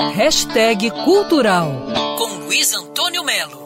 Hashtag Cultural com Luiz Antônio Melo.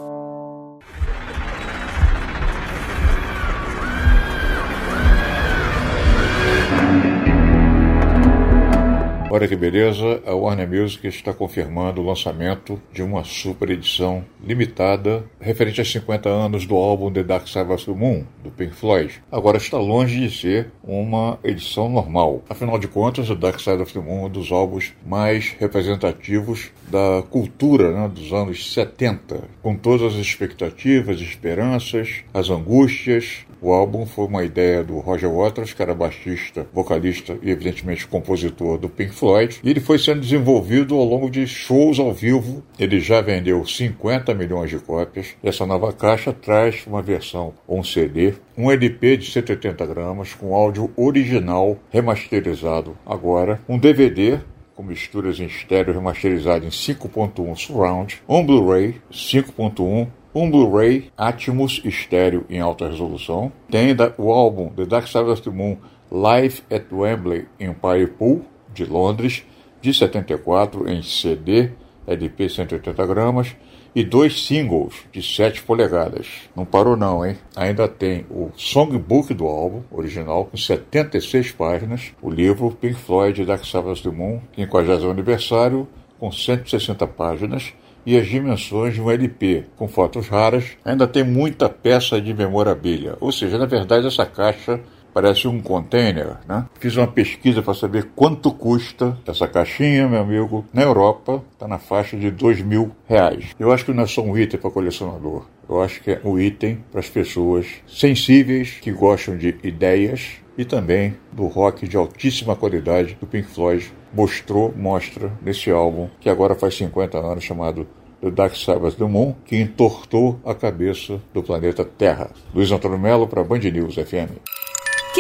Olha que beleza, a Warner Music está confirmando o lançamento de uma super edição limitada referente aos 50 anos do álbum The Dark Side of the Moon, do Pink Floyd. Agora está longe de ser uma edição normal. Afinal de contas, The Dark Side of the Moon é um dos álbuns mais representativos da cultura né, dos anos 70, com todas as expectativas, esperanças, as angústias, o álbum foi uma ideia do Roger Waters, que era baixista, vocalista e, evidentemente, compositor do Pink Floyd. E ele foi sendo desenvolvido ao longo de shows ao vivo. Ele já vendeu 50 milhões de cópias. Essa nova caixa traz uma versão, um CD, um LP de 180 gramas, com áudio original remasterizado agora, um DVD com misturas em estéreo remasterizado em 5.1 Surround, um Blu-ray 5.1 um Blu-ray Atmos estéreo em alta resolução, tem o álbum The Dark Side of the Moon Live at Wembley Empire Pool, de Londres, de 74 em CD, LP 180 gramas, e dois singles de 7 polegadas. Não parou não, hein? Ainda tem o songbook do álbum original, com 76 páginas, o livro Pink Floyd Dark of the Moon, 50 aniversário, com 160 páginas, e as dimensões de um LP, com fotos raras, ainda tem muita peça de memorabilia. Ou seja, na verdade, essa caixa parece um container, né? Fiz uma pesquisa para saber quanto custa essa caixinha, meu amigo. Na Europa, está na faixa de dois mil reais. Eu acho que não é só um item para colecionador. Eu acho que é um item para as pessoas sensíveis que gostam de ideias e também do rock de altíssima qualidade do Pink Floyd mostrou, mostra nesse álbum que agora faz 50 anos chamado The Dark of the Moon, que entortou a cabeça do planeta Terra. Luiz Antônio Melo para Band News FM.